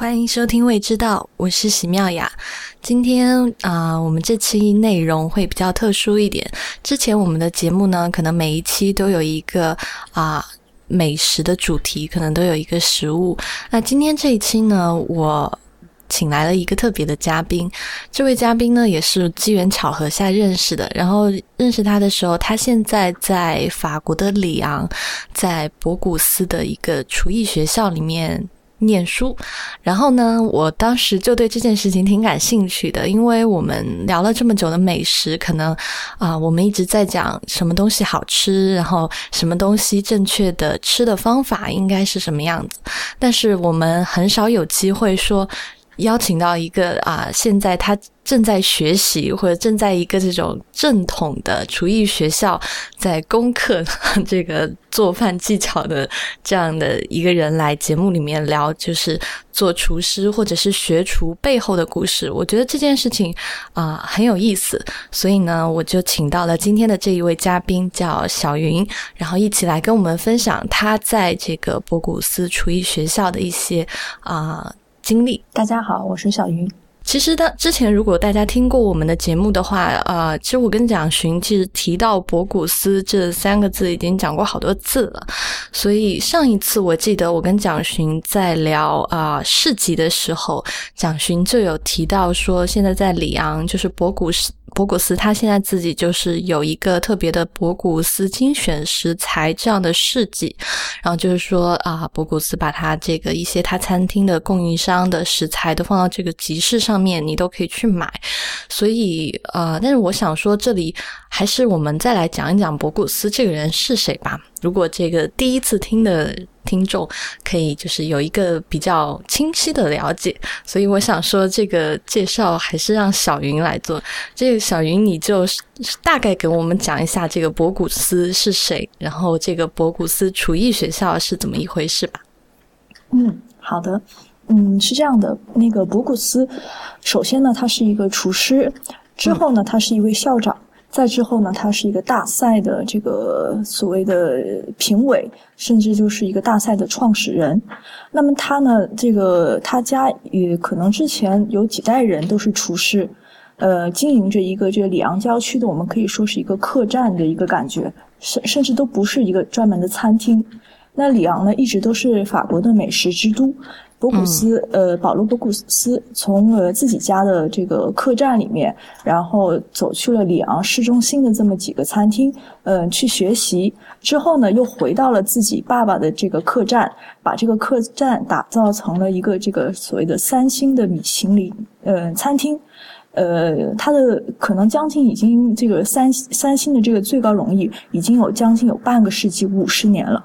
欢迎收听《未知道》，我是喜妙雅。今天啊，我们这期内容会比较特殊一点。之前我们的节目呢，可能每一期都有一个啊美食的主题，可能都有一个食物。那今天这一期呢，我请来了一个特别的嘉宾。这位嘉宾呢，也是机缘巧合下认识的。然后认识他的时候，他现在在法国的里昂，在博古斯的一个厨艺学校里面。念书，然后呢，我当时就对这件事情挺感兴趣的，因为我们聊了这么久的美食，可能啊，我们一直在讲什么东西好吃，然后什么东西正确的吃的方法应该是什么样子，但是我们很少有机会说。邀请到一个啊，现在他正在学习或者正在一个这种正统的厨艺学校在攻克这个做饭技巧的这样的一个人来节目里面聊，就是做厨师或者是学厨背后的故事。我觉得这件事情啊很有意思，所以呢，我就请到了今天的这一位嘉宾叫小云，然后一起来跟我们分享他在这个博古斯厨艺学校的一些啊。经历，大家好，我是小云。其实，他之前如果大家听过我们的节目的话，呃，其实我跟蒋勋其实提到博古斯这三个字已经讲过好多次了。所以上一次我记得我跟蒋勋在聊啊市集的时候，蒋勋就有提到说，现在在里昂就是博古斯。博古斯他现在自己就是有一个特别的博古斯精选食材这样的事迹，然后就是说啊，博古斯把他这个一些他餐厅的供应商的食材都放到这个集市上面，你都可以去买。所以呃，但是我想说，这里还是我们再来讲一讲博古斯这个人是谁吧。如果这个第一次听的。听众可以就是有一个比较清晰的了解，所以我想说这个介绍还是让小云来做。这个小云，你就大概给我们讲一下这个博古斯是谁，然后这个博古斯厨艺学校是怎么一回事吧。嗯，好的，嗯，是这样的，那个博古斯，首先呢，他是一个厨师，之后呢，他是一位校长。再之后呢，他是一个大赛的这个所谓的评委，甚至就是一个大赛的创始人。那么他呢，这个他家也可能之前有几代人都是厨师，呃，经营着一个这个里昂郊区的，我们可以说是一个客栈的一个感觉，甚甚至都不是一个专门的餐厅。那里昂呢，一直都是法国的美食之都。博古斯，呃，保罗·博古斯从呃自己家的这个客栈里面，然后走去了里昂市中心的这么几个餐厅，嗯，去学习。之后呢，又回到了自己爸爸的这个客栈，把这个客栈打造成了一个这个所谓的三星的米其林呃餐厅。呃，他的可能将近已经这个三三星的这个最高荣誉已经有将近有半个世纪五十年了。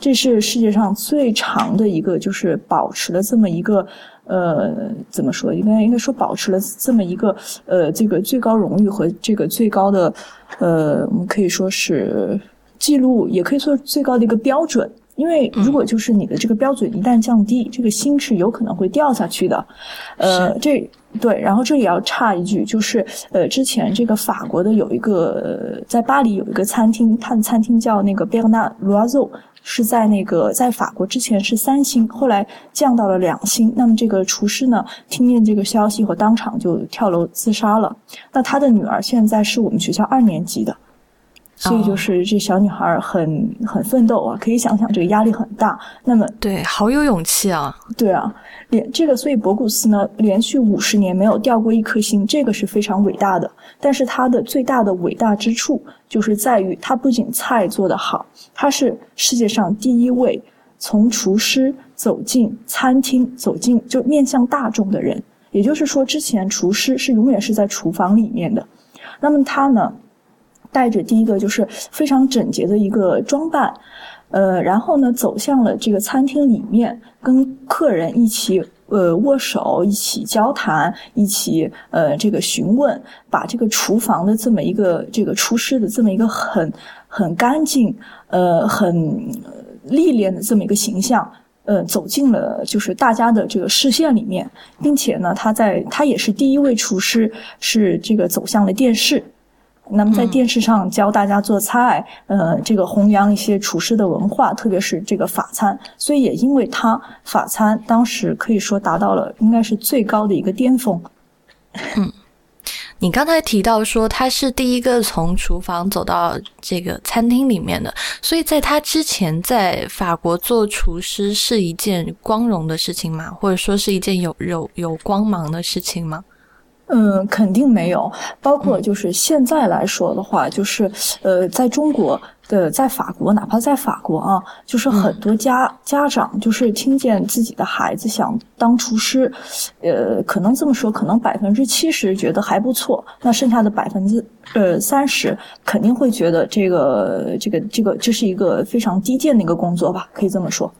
这是世界上最长的一个，就是保持了这么一个，呃，怎么说？应该应该说保持了这么一个，呃，这个最高荣誉和这个最高的，呃，我们可以说是记录，也可以说最高的一个标准。因为如果就是你的这个标准一旦降低，这个心是有可能会掉下去的。呃，这对，然后这里要插一句，就是呃，之前这个法国的有一个在巴黎有一个餐厅，它的餐厅叫那个贝尔纳卢阿佐。是在那个在法国之前是三星，后来降到了两星。那么这个厨师呢，听见这个消息后，当场就跳楼自杀了。那他的女儿现在是我们学校二年级的。所以就是这小女孩很很奋斗啊，可以想想这个压力很大。那么对，好有勇气啊！对啊，连这个所以博古斯呢，连续五十年没有掉过一颗星，这个是非常伟大的。但是他的最大的伟大之处就是在于，他不仅菜做得好，他是世界上第一位从厨师走进餐厅、走进就面向大众的人。也就是说，之前厨师是永远是在厨房里面的。那么他呢？带着第一个就是非常整洁的一个装扮，呃，然后呢走向了这个餐厅里面，跟客人一起呃握手，一起交谈，一起呃这个询问，把这个厨房的这么一个这个厨师的这么一个很很干净呃很历练的这么一个形象，呃走进了就是大家的这个视线里面，并且呢他在他也是第一位厨师是这个走向了电视。那么在电视上教大家做菜，呃，这个弘扬一些厨师的文化，特别是这个法餐。所以也因为他法餐当时可以说达到了应该是最高的一个巅峰。嗯。你刚才提到说他是第一个从厨房走到这个餐厅里面的，所以在他之前在法国做厨师是一件光荣的事情吗？或者说是一件有有有光芒的事情吗？嗯，肯定没有。包括就是现在来说的话，就是呃，在中国的，在法国，哪怕在法国啊，就是很多家家长就是听见自己的孩子想当厨师，呃，可能这么说，可能百分之七十觉得还不错，那剩下的百分之呃三十肯定会觉得这个这个这个这是一个非常低贱的一个工作吧，可以这么说。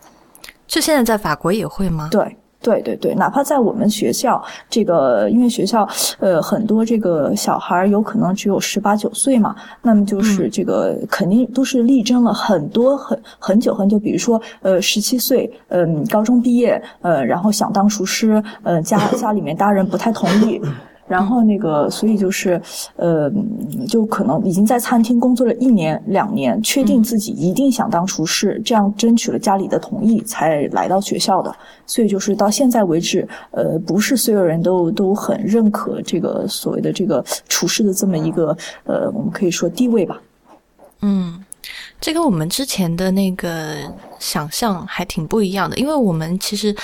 这现在在法国也会吗？对。对对对，哪怕在我们学校，这个因为学校，呃，很多这个小孩有可能只有十八九岁嘛，那么就是这个肯定都是力争了很多很很久很久，比如说呃十七岁，嗯，高中毕业，呃，然后想当厨师，呃，家家里面大人不太同意。然后那个，所以就是，呃，就可能已经在餐厅工作了一年两年，确定自己一定想当厨师，这样争取了家里的同意才来到学校的。所以就是到现在为止，呃，不是所有人都都很认可这个所谓的这个厨师的这么一个，呃，我们可以说地位吧。嗯，这跟我们之前的那个想象还挺不一样的，因为我们其实。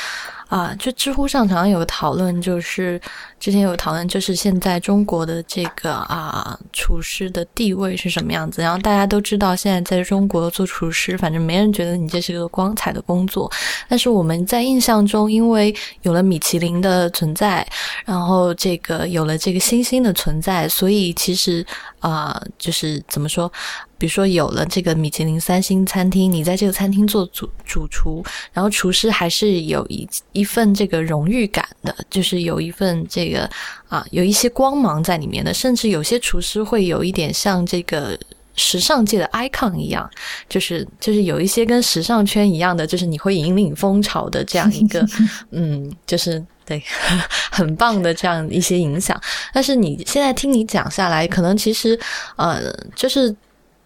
啊，就知乎上常常有个讨论，就是之前有讨论，就是现在中国的这个啊厨师的地位是什么样子。然后大家都知道，现在在中国做厨师，反正没人觉得你这是个光彩的工作。但是我们在印象中，因为有了米其林的存在，然后这个有了这个星星的存在，所以其实啊，就是怎么说？比如说有了这个米其林三星餐厅，你在这个餐厅做主主厨，然后厨师还是有一一份这个荣誉感的，就是有一份这个啊有一些光芒在里面的，甚至有些厨师会有一点像这个时尚界的 icon 一样，就是就是有一些跟时尚圈一样的，就是你会引领风潮的这样一个 嗯，就是对 很棒的这样一些影响。但是你现在听你讲下来，可能其实呃就是。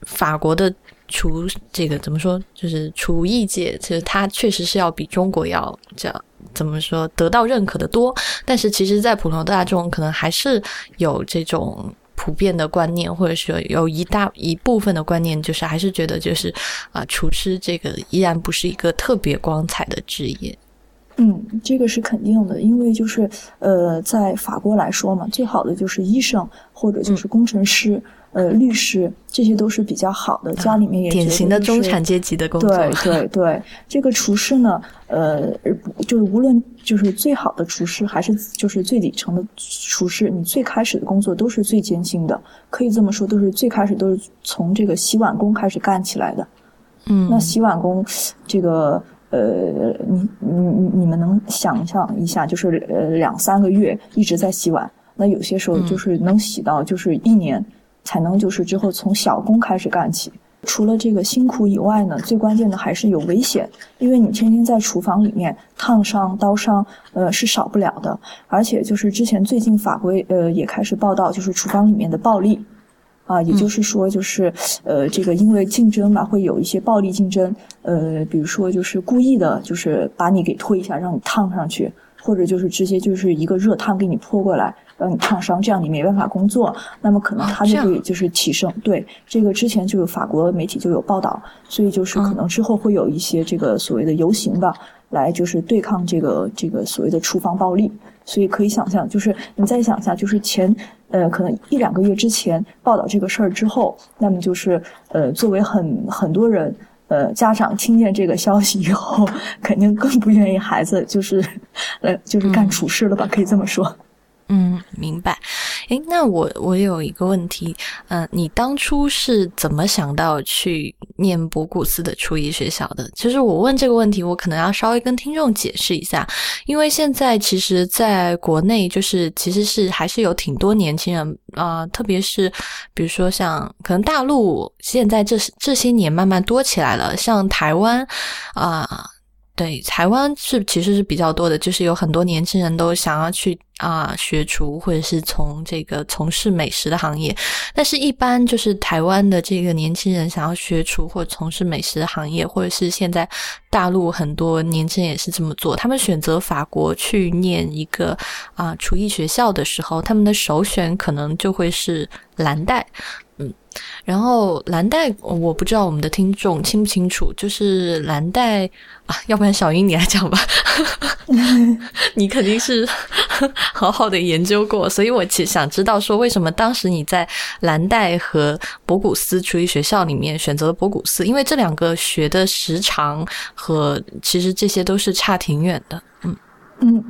法国的厨这个怎么说？就是厨艺界，其实它确实是要比中国要这样怎么说得到认可的多。但是其实，在普通大众可能还是有这种普遍的观念，或者说有一大一部分的观念，就是还是觉得就是啊，厨师这个依然不是一个特别光彩的职业。嗯，这个是肯定的，因为就是呃，在法国来说嘛，最好的就是医生或者就是工程师。呃，律师这些都是比较好的，家里面也典型的中产阶级的工作。对对 对，这个厨师呢，呃，就是无论就是最好的厨师，还是就是最底层的厨师，你最开始的工作都是最艰辛的，可以这么说，都是最开始都是从这个洗碗工开始干起来的。嗯，那洗碗工，这个呃，你你你你们能想象一下，就是呃两三个月一直在洗碗，那有些时候就是能洗到就是一年。才能就是之后从小工开始干起。除了这个辛苦以外呢，最关键的还是有危险，因为你天天在厨房里面，烫伤、刀伤，呃是少不了的。而且就是之前最近法规呃也开始报道，就是厨房里面的暴力，啊，也就是说就是呃这个因为竞争嘛，会有一些暴力竞争，呃比如说就是故意的，就是把你给推一下，让你烫上去，或者就是直接就是一个热汤给你泼过来。让你烫伤，这样你没办法工作，那么可能他就会就是提升。对这个之前就有法国媒体就有报道，所以就是可能之后会有一些这个所谓的游行吧，来就是对抗这个这个所谓的厨房暴力。所以可以想象，就是你再想一下，就是前呃可能一两个月之前报道这个事儿之后，那么就是呃作为很很多人呃家长听见这个消息以后，肯定更不愿意孩子就是呃就是干厨师了吧？可以这么说。嗯，明白。诶，那我我有一个问题，嗯，你当初是怎么想到去念博古斯的厨艺学校的？其实我问这个问题，我可能要稍微跟听众解释一下，因为现在其实在国内，就是其实是还是有挺多年轻人啊，特别是比如说像可能大陆现在这这些年慢慢多起来了，像台湾啊。对，台湾是其实是比较多的，就是有很多年轻人都想要去啊学厨，或者是从这个从事美食的行业。但是，一般就是台湾的这个年轻人想要学厨或从事美食行业，或者是现在大陆很多年轻人也是这么做。他们选择法国去念一个啊厨艺学校的时候，他们的首选可能就会是蓝带。嗯，然后蓝带我不知道我们的听众清不清楚，就是蓝带啊，要不然小英你来讲吧，你肯定是好好的研究过，所以我其实想知道说，为什么当时你在蓝带和博古斯厨艺学校里面选择了博古斯？因为这两个学的时长和其实这些都是差挺远的。嗯嗯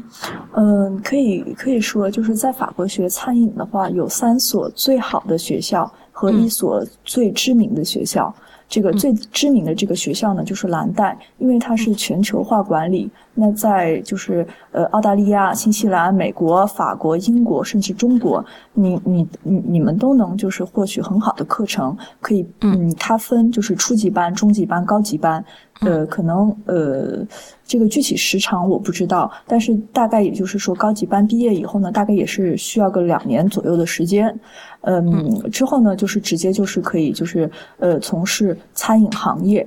嗯，可以可以说，就是在法国学餐饮的话，有三所最好的学校。和一所最知名的学校，这个最知名的这个学校呢，就是蓝带，因为它是全球化管理。那在就是呃澳大利亚、新西兰、美国、法国、英国，甚至中国，你你你你们都能就是获取很好的课程，可以嗯，它分就是初级班、中级班、高级班。呃，可能呃，这个具体时长我不知道，但是大概也就是说，高级班毕业以后呢，大概也是需要个两年左右的时间。嗯，之后呢，就是直接就是可以就是呃从事餐饮行业。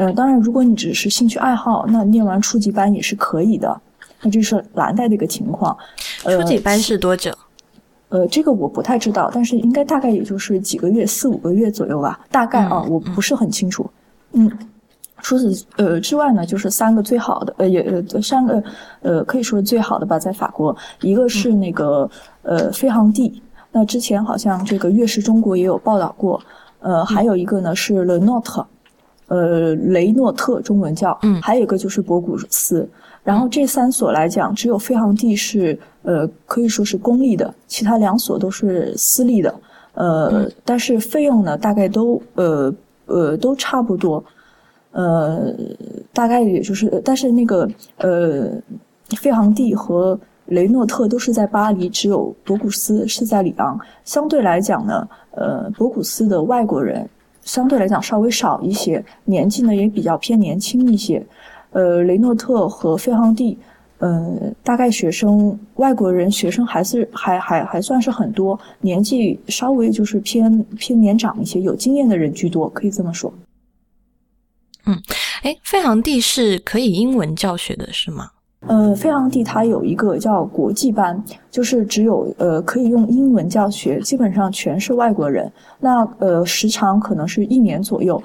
呃，当然，如果你只是兴趣爱好，那念完初级班也是可以的。那这是蓝带的一个情况。初级班是多久？呃，这个我不太知道，但是应该大概也就是几个月，四五个月左右吧，大概啊，我不是很清楚。嗯。除此呃之外呢，就是三个最好的，呃也呃三个呃可以说是最好的吧，在法国，一个是那个呃飞航地，那之前好像这个月食中国也有报道过，呃还有一个呢是雷诺特，呃雷诺特中文叫，嗯，还有一个就是博古斯，然后这三所来讲，只有飞航地是呃可以说是公立的，其他两所都是私立的，呃但是费用呢大概都呃呃都差不多。呃，大概也就是，但是那个呃，费航地和雷诺特都是在巴黎，只有博古斯是在里昂。相对来讲呢，呃，博古斯的外国人相对来讲稍微少一些，年纪呢也比较偏年轻一些。呃，雷诺特和飞航地，呃，大概学生外国人学生还是还还还算是很多，年纪稍微就是偏偏年长一些，有经验的人居多，可以这么说。嗯，哎，飞航地是可以英文教学的，是吗？呃，飞昂地它有一个叫国际班，就是只有呃可以用英文教学，基本上全是外国人。那呃时长可能是一年左右。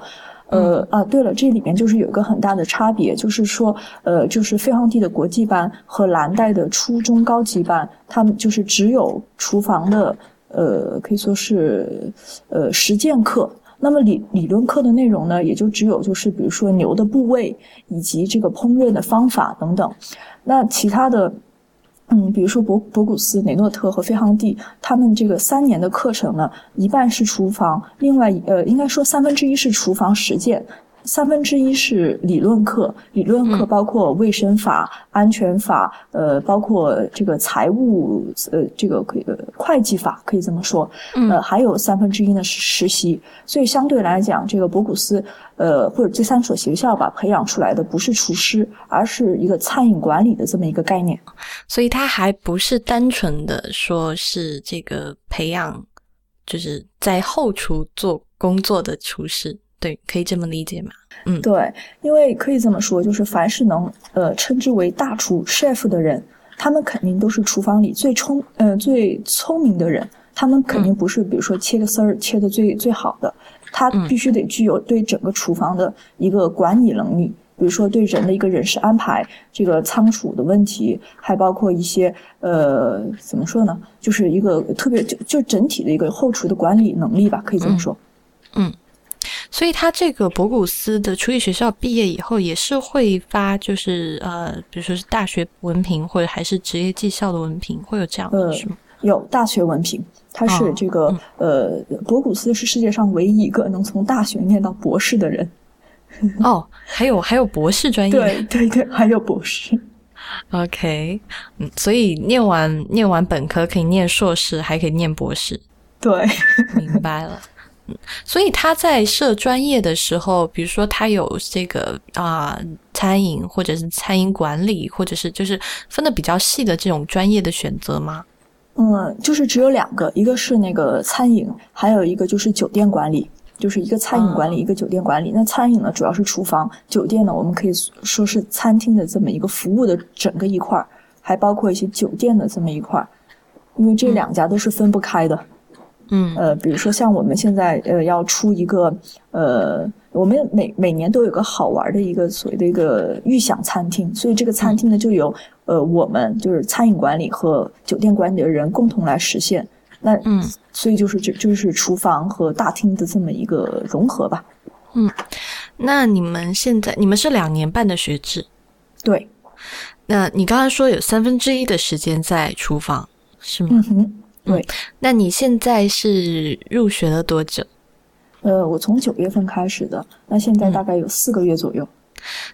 呃啊，对了，这里面就是有一个很大的差别，就是说呃，就是飞昂地的国际班和蓝带的初中高级班，他们就是只有厨房的呃可以说是呃实践课。那么理理论课的内容呢，也就只有就是比如说牛的部位以及这个烹饪的方法等等。那其他的，嗯，比如说博博古斯、雷诺特和飞航蒂，他们这个三年的课程呢，一半是厨房，另外呃，应该说三分之一是厨房实践。三分之一是理论课，理论课包括卫生法、安全法，呃，包括这个财务，呃，这个可以会计法，可以这么说。呃，还有三分之一呢是实习，所以相对来讲，这个博古斯，呃，或者这三所学校吧，培养出来的不是厨师，而是一个餐饮管理的这么一个概念。所以它还不是单纯的说是这个培养，就是在后厨做工作的厨师。对，可以这么理解吗？嗯，对，因为可以这么说，就是凡是能呃称之为大厨 chef 的人，他们肯定都是厨房里最聪呃最聪明的人。他们肯定不是比如说切个丝儿切的最最好的，他必须得具有对整个厨房的一个管理能力，比如说对人的一个人事安排，这个仓储的问题，还包括一些呃怎么说呢，就是一个特别就就整体的一个后厨的管理能力吧，可以这么说。嗯。所以他这个博古斯的厨艺学校毕业以后，也是会发，就是呃，比如说是大学文凭，或者还是职业技校的文凭，会有这样的是吗？有大学文凭，他是这个呃，博古斯是世界上唯一一个能从大学念到博士的人。哦，还有还有博士专业，对对对，还有博士。OK，嗯，所以念完念完本科可以念硕士，还可以念博士。对，明白了。所以他在设专业的时候，比如说他有这个啊、餐饮或者是餐饮管理，或者是就是分的比较细的这种专业的选择吗？嗯，就是只有两个，一个是那个餐饮，还有一个就是酒店管理，就是一个餐饮管理，一个酒店管理。那餐饮呢，主要是厨房；酒店呢，我们可以说是餐厅的这么一个服务的整个一块儿，还包括一些酒店的这么一块儿，因为这两家都是分不开的。嗯呃，比如说像我们现在呃要出一个呃，我们每每年都有个好玩的一个所谓的一个预想餐厅，所以这个餐厅呢就由呃我们就是餐饮管理和酒店管理的人共同来实现。那嗯，所以就是这就是厨房和大厅的这么一个融合吧。嗯那你们现在你们是两年半的学制，对，那你刚才说有三分之一的时间在厨房，是吗？嗯哼，对。那你现在是入学了多久？呃，我从九月份开始的，那现在大概有四个月左右。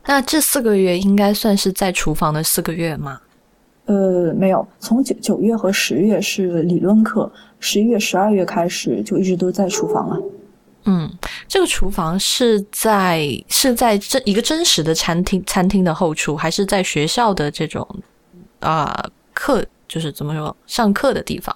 那这四个月应该算是在厨房的四个月吗？呃，没有，从九九月和十月是理论课，十一月、十二月开始就一直都在厨房了。嗯，这个厨房是在是在真一个真实的餐厅餐厅的后厨，还是在学校的这种啊、课，就是怎么说上课的地方？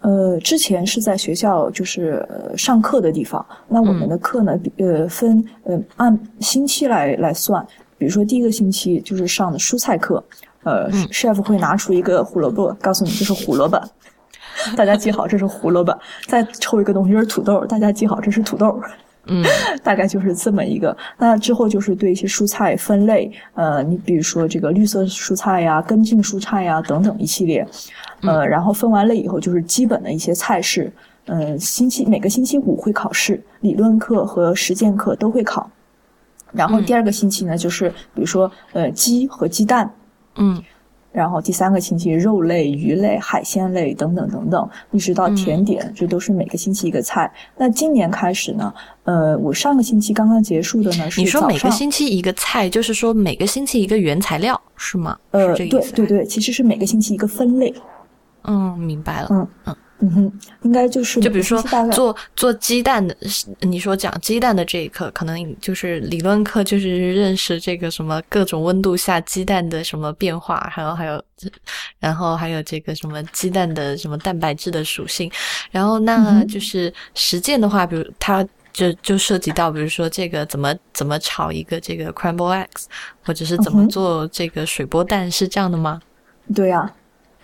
呃，之前是在学校就是、呃、上课的地方。那我们的课呢，比呃分呃按星期来来算，比如说第一个星期就是上的蔬菜课，呃、chef 会拿出一个胡萝卜，告诉你这是胡萝卜，大家记好这是胡萝卜，再抽一个东西就是土豆，大家记好这是土豆。嗯 大概就是这么一个。那之后就是对一些蔬菜分类，呃，你比如说这个绿色蔬菜呀、根茎蔬菜呀等等一系列，呃，然后分完类以后就是基本的一些菜式。呃，星期每个星期五会考试，理论课和实践课都会考。然后第二个星期呢，就是比如说呃鸡和鸡蛋，嗯然后第三个星期肉类、鱼类、海鲜类等等等等，一直到甜点，这都是每个星期一个菜。那今年开始呢，呃，我上个星期刚刚结束的呢是你说每个星期一个菜，就是说每个星期一个原材料是吗？呃？对对对，其实是每个星期一个分类。嗯，明白了。嗯嗯嗯哼，应该就是就比如说做做鸡蛋的，你说讲鸡蛋的这一课，可能就是理论课，就是认识这个什么各种温度下鸡蛋的什么变化，还有还有，然后还有这个什么鸡蛋的什么蛋白质的属性，然后嗯那就是实践的话，比如它。就就涉及到，比如说这个怎么怎么炒一个这个 crumble eggs，或者是怎么做这个水波蛋，是这样的吗？对呀、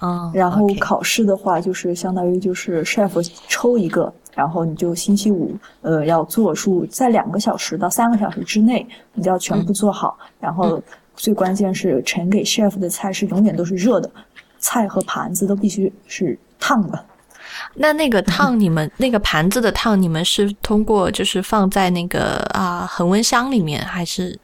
嗯，然后考试的话，就是相当于就是 chef 抽一个，然后你就星期五呃要做出在两个小时到三个小时之内，你就要全部做好。然后最关键是呈给 chef 的菜是永远都是热的，菜和盘子都必须是烫的。那那个烫，你们那个盘子的烫，你们是通过就是放在那个啊恒温箱里面，还是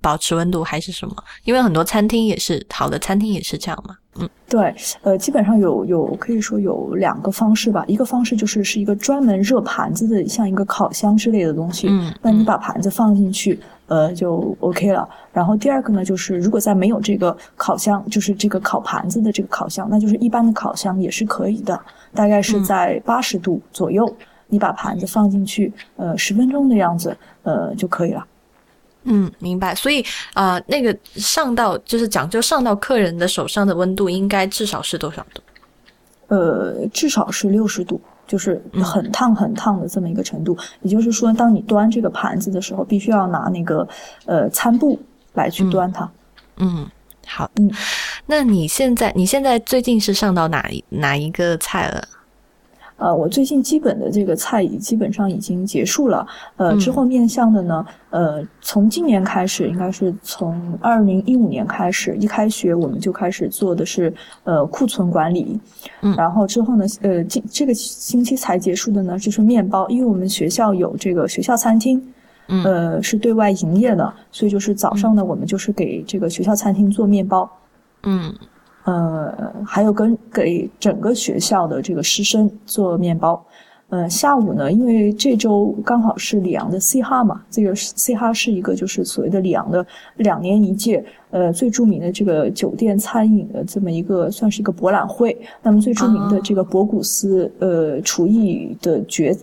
保持温度，还是什么？因为很多餐厅也是好的餐厅也是这样嘛。嗯对，呃，基本上有有可以说有两个方式吧。一个方式就是是一个专门热盘子的，像一个烤箱之类的东西。嗯那你把盘子放进去，呃，就 OK 了。然后第二个呢，就是如果在没有这个烤箱，就是这个烤盘子的这个烤箱，那就是一般的烤箱也是可以的，大概是在八十度左右，你把盘子放进去，呃，十分钟的样子，呃就可以了。嗯，明白。所以啊、呃那个上到就是讲究上到客人的手上的温度，应该至少是多少度？呃，至少是六十度，就是很烫很烫的这么一个程度。也就是说，当你端这个盘子的时候，必须要拿那个呃餐布来去端它。嗯，好。嗯，那你现在你现在最近是上到哪一哪一个菜了？呃，我最近基本的这个菜已基本上已经结束了。呃，嗯之后面向的呢，呃，从今年开始，应该是从二零一五年开始，一开学我们就开始做的是呃库存管理。嗯然后之后呢，呃，这这个星期才结束的呢，就是面包，因为我们学校有这个学校餐厅。嗯呃，是对外营业的，所以就是早上呢，我们就是给这个学校餐厅做面包，嗯呃，还有跟给整个学校的这个师生做面包。呃，下午呢，因为这周刚好是里昂的 C 哈嘛，这个 C 哈是一个就是所谓的里昂的两年一届，呃，最著名的这个酒店餐饮的这么一个算是一个博览会。那么最著名的这个博古斯呃厨艺的决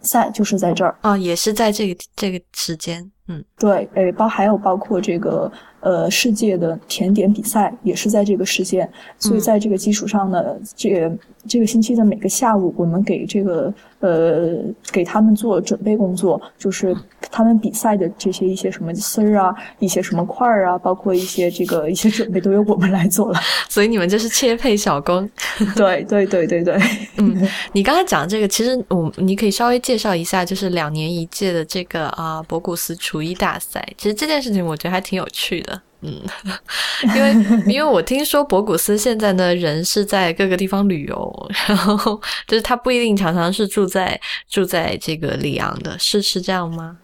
赛就是在这儿啊，也是在这个这个时间，嗯，对，诶，包还有包括这个呃世界的甜点比赛也是在这个时间，所以在这个基础上呢，这个这个星期的每个下午，我们给这个呃给他们做准备工作，就是他们比赛的这些一些什么丝儿啊，一些什么块儿啊，包括一些这个一些准备都由我们来做了，所以你们就是切配小工，对对对对对，嗯，你刚才讲这个，其实我你可以稍微介绍一下，就是两年一届的这个啊博古斯厨艺大赛，其实这件事情我觉得还挺有趣的。嗯，因为因为我听说博古斯现在呢人是在各个地方旅游，然后就是他不一定常常是住在住在这个里昂的，是是这样吗？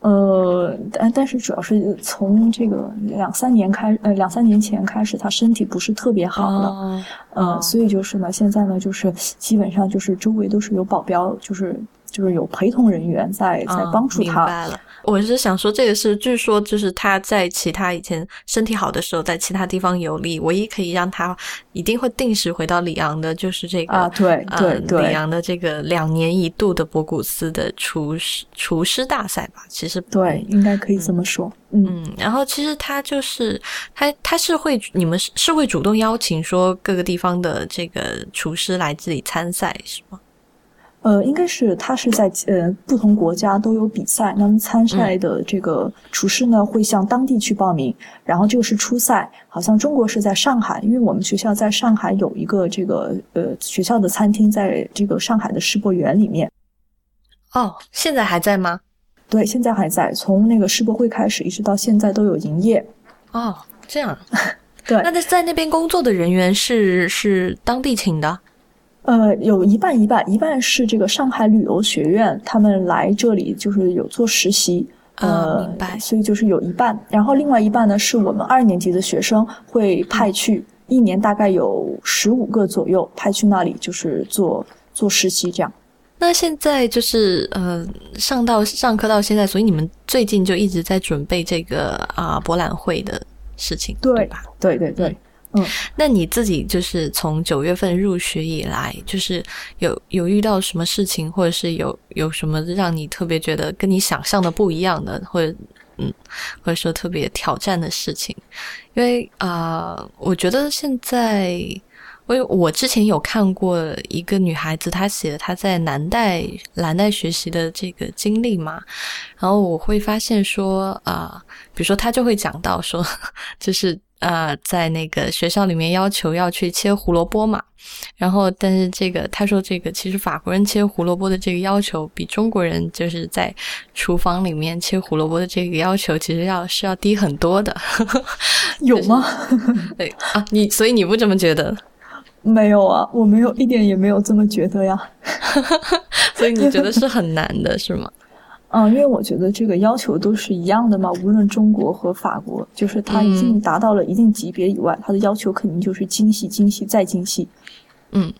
呃，但但是主要是从这个两三年开呃两三年前开始，他身体不是特别好了，呃，所以就是呢，现在呢就是基本上就是周围都是有保镖，就是就是有陪同人员在在帮助他。明白了。我是想说，这个是据说就是他在其他以前身体好的时候，在其他地方游历，唯一可以让他一定会定时回到里昂的，就是这个啊，对对对，里昂的这个两年一度的博古斯的厨师厨师大赛吧，其实对，应该可以这么说。嗯，然后其实他就是他他是会你们是是会主动邀请说各个地方的这个厨师来这里参赛是吗？呃，应该是他是在呃不同国家都有比赛，那么参赛的这个厨师呢会向当地去报名，然后这个是初赛，好像中国是在上海，因为我们学校在上海有一个这个呃学校的餐厅，在这个上海的世博园里面。哦，现在还在吗？对，现在还在，从那个世博会开始一直到现在都有营业。哦，这样。对，那在在那边工作的人员是是当地请的。呃，有一半一半，一半是这个上海旅游学院，他们来这里就是有做实习，呃，明白，所以就是有一半，然后另外一半呢是我们二年级的学生会派去，一年大概有十五个左右派去那里就是做做实习这样。那现在就是呃上到上课到现在，所以你们最近就一直在准备这个啊博览会的事情，对吧？对对对。嗯，那你自己就是从九月份入学以来，就是有有遇到什么事情，或者是有有什么让你特别觉得跟你想象的不一样的，或者嗯，或者说特别挑战的事情？因为啊，我觉得现在，我我之前有看过一个女孩子，她写她在南代蓝带学习的这个经历嘛，然后我会发现说啊，比如说她就会讲到说，就是。呃，在那个学校里面要求要去切胡萝卜嘛，然后但是这个他说这个其实法国人切胡萝卜的这个要求比中国人就是在厨房里面切胡萝卜的这个要求其实要是要低很多的，有吗？对啊，你所以你不这么觉得？没有啊，我没有一点也没有这么觉得呀，所以你觉得是很难的是吗？嗯，因为我觉得这个要求都是一样的嘛，无论中国和法国，就是它已经达到了一定级别以外，它的要求肯定就是精细、精细再精细。嗯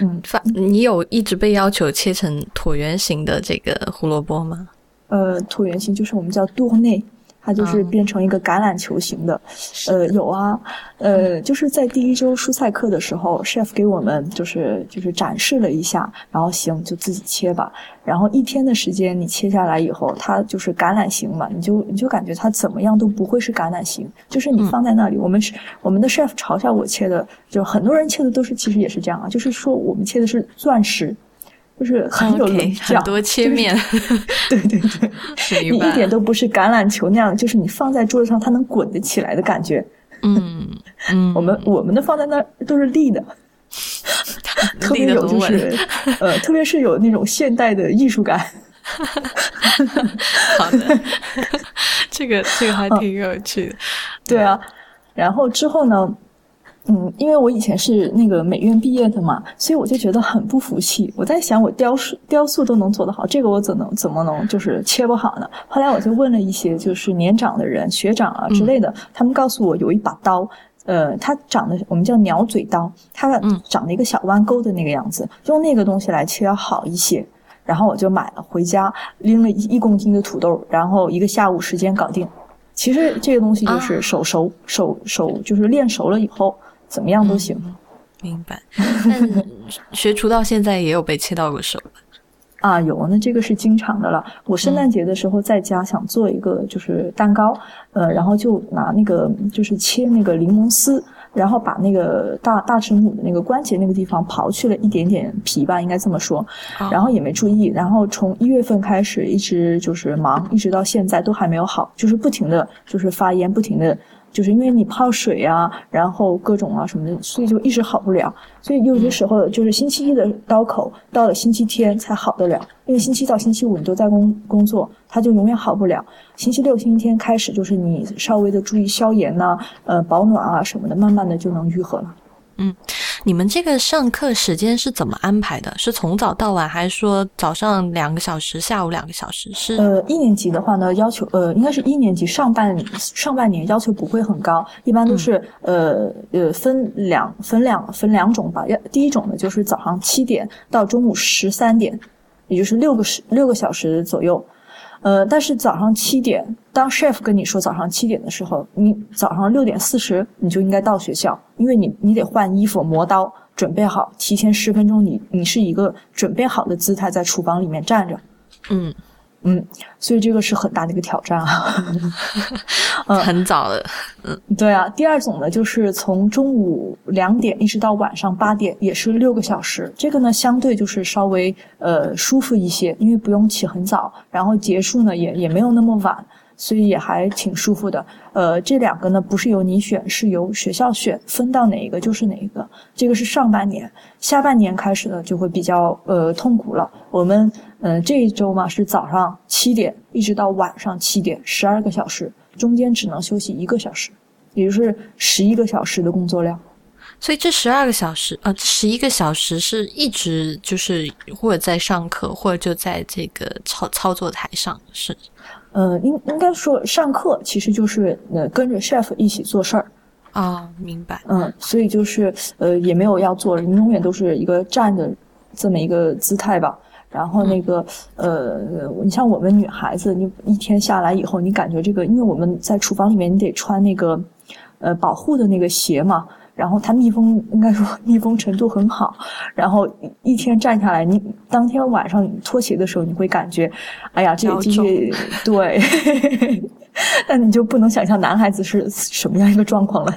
嗯，法，你有一直被要求切成椭圆形的这个胡萝卜吗？呃，椭圆形就是我们叫多内。它就是变成一个橄榄球形的，呃，有啊，呃，就是在第一周蔬菜课的时候，chef 给我们就是就是展示了一下，然后行就自己切吧。然后一天的时间你切下来以后，它就是橄榄形嘛，你就你就感觉它怎么样都不会是橄榄形，就是你放在那里，我们是我们的 chef 嘲笑我切的，就很多人切的都是其实也是这样啊，就是说我们切的是钻石。就是很有棱角，很多切面，对 对对，你一点都不是橄榄球那样，就是你放在桌子上它能滚得起来的感觉。嗯嗯，我们我们的放在那儿都是立的，特别有就是呃，特别是有那种现代的艺术感。好的，这个这个还挺有趣的。对啊，然后之后呢？嗯，因为我以前是那个美院毕业的嘛，所以我就觉得很不服气。我在想，我雕塑雕塑都能做得好，这个我怎能怎么能就是切不好呢？后来我就问了一些就是年长的人、学长啊之类的，他们告诉我有一把刀，呃，它长得我们叫鸟嘴刀，它长了一个小弯钩的那个样子，用那个东西来切要好一些。然后我就买了回家，拎了一一公斤的土豆，然后一个下午时间搞定。其实这个东西就是手熟手手就是练熟了以后。怎么样都行，明白。学厨到现在也有被切到过手 啊，有，那这个是经常的了。我圣诞节的时候在家想做一个就是蛋糕，呃，然后就拿那个就是切那个柠檬丝，然后把那个大大指拇的那个关节那个地方刨去了一点点皮吧，应该这么说，然后也没注意，然后从一月份开始一直就是忙，一直到现在都还没有好，就是不停的就是发炎，不停的。就是因为你泡水啊，然后各种啊什么的，所以就一直好不了。所以有些时候就是星期一的刀口，到了星期天才好得了。因为星期到星期五你都在工工作，它就永远好不了。星期六、星期天开始，就是你稍微的注意消炎呐，呃，保暖啊什么的，慢慢的就能愈合了。嗯。你们这个上课时间是怎么安排的？是从早到晚，还是说早上两个小时，下午两个小时？是呃，一年级的话呢，要求呃，应该是一年级上半上半年要求不会很高，一般都是呃呃分两分两分两种吧。要第一种呢，就是早上七点到中午十三点，也就是六个时六个小时左右。呃，但是早上七点，当 chef 跟你说早上七点的时候，你早上六点四十你就应该到学校，因为你你得换衣服、磨刀，准备好，提前十分钟，你你是一个准备好的姿态在厨房里面站着。嗯。嗯，所以这个是很大的一个挑战啊，嗯，很早的，嗯，对啊。第二种呢，就是从中午两点一直到晚上八点，也是六个小时。这个呢，相对就是稍微呃舒服一些，因为不用起很早，然后结束呢也也没有那么晚。所以也还挺舒服的，呃，这两个呢不是由你选，是由学校选，分到哪一个就是哪一个。这个是上半年，下半年开始呢就会比较呃痛苦了。我们嗯这一周嘛是早上七点一直到晚上七点，十二个小时，中间只能休息一个小时，也就是十一个小时的工作量。所以这十二个小时，呃，十一个小时是一直就是或者在上课，或者就在这个操操作台上是。呃，应应该说上课其实就是呃跟着 chef 一起做事儿，啊，明白。嗯，所以就是呃也没有要做，你永远都是一个站的这么一个姿态吧。然后那个呃，你像我们女孩子，你一天下来以后，你感觉这个，因为我们在厨房里面，你得穿那个呃保护的那个鞋嘛。然后它密封，应该说密封程度很好。然后一天站下来，你当天晚上脱鞋的时候，你会感觉，哎呀，这个对，但你就不能想象男孩子是什么样一个状况了。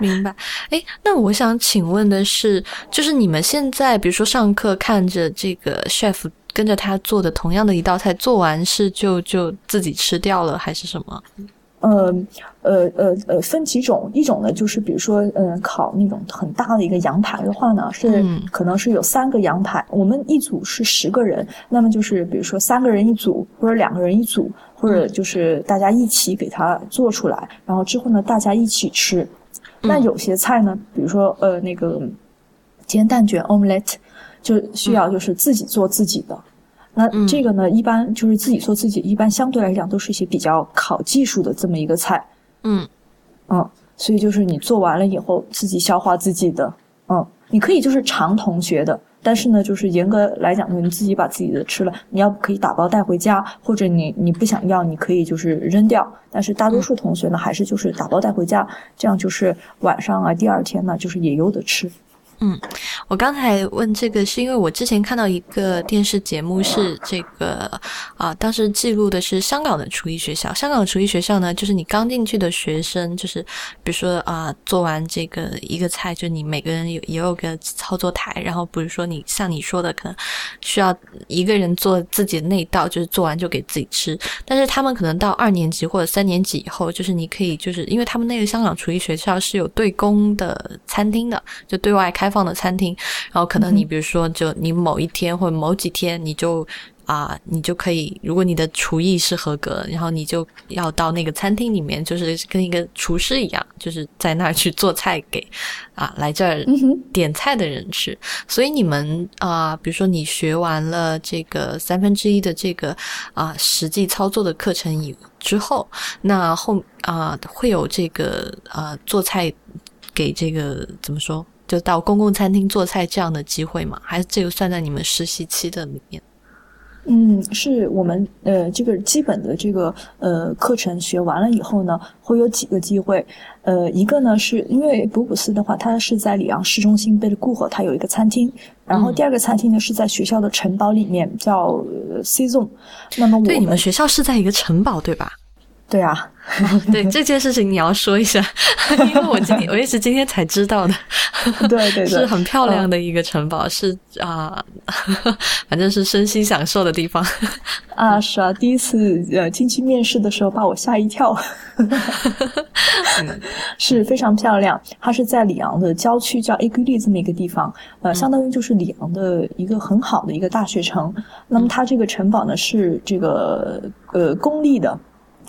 明白。哎，那我想请问的是，就是你们现在，比如说上课看着这个 chef 跟着他做的同样的一道菜，做完是就就自己吃掉了，还是什么？呃呃呃呃，分几种，一种呢就是比如说，嗯，烤那种很大的一个羊排的话呢，是可能是有三个羊排，我们一组是十个人，那么就是比如说三个人一组，或者两个人一组，或者就是大家一起给它做出来，然后之后呢大家一起吃。那有些菜呢，比如说呃那个煎蛋卷 omelette，就需要就是自己做自己的。那这个呢，一般就是自己做自己，一般相对来讲都是一些比较考技术的这么一个菜。嗯嗯，所以就是你做完了以后自己消化自己的。嗯，你可以就是尝同学的，但是呢，就是严格来讲呢，你自己把自己的吃了，你要可以打包带回家，或者你你不想要，你可以就是扔掉。但是大多数同学呢，还是就是打包带回家，这样就是晚上啊，第二天呢，就是也有的吃。嗯，我刚才问这个是因为我之前看到一个电视节目，是这个啊，当时记录的是香港的厨艺学校。香港厨艺学校呢，就是你刚进去的学生，就是比如说啊，做完这个一个菜，就你每个人有也有个操作台，然后比如说你像你说的，可能需要一个人做自己的那一道，就是做完就给自己吃。但是他们可能到二年级或者三年级以后，就是你可以就是因为他们那个香港厨艺学校是有对公的餐厅的，就对外开。放的餐厅，然后可能你比如说，就你某一天或者某几天，你就啊，你就可以，如果你的厨艺是合格，然后你就要到那个餐厅里面，就是跟一个厨师一样，就是在那儿去做菜给啊来这儿点菜的人吃。所以你们啊，比如说你学完了这个三分之一的这个啊实际操作的课程以之后，那后啊会有这个啊做菜给这个怎么说？就到公共餐厅做菜这样的机会吗？还是这个算在你们实习期的里面？嗯，是我们呃这个基本的这个呃课程学完了以后呢，会有几个机会。呃，一个呢是因为博古斯的话，它是在里昂市中心贝勒固河，它有一个餐厅。然后第二个餐厅呢是在学校的城堡里面，叫 C Zone。那么我对你们学校是在一个城堡对吧？对啊，对这件事情你要说一下，因为我今天我也是今天才知道的。对对对，是很漂亮的一个城堡，是啊，反正是身心享受的地方。啊，是啊，第一次呃进去面试的时候把我吓一跳，是非常漂亮。它是在里昂的郊区，叫 A 居利这么一个地方，呃，相当于就是里昂的一个很好的一个大学城。那么它这个城堡呢是这个呃公立的。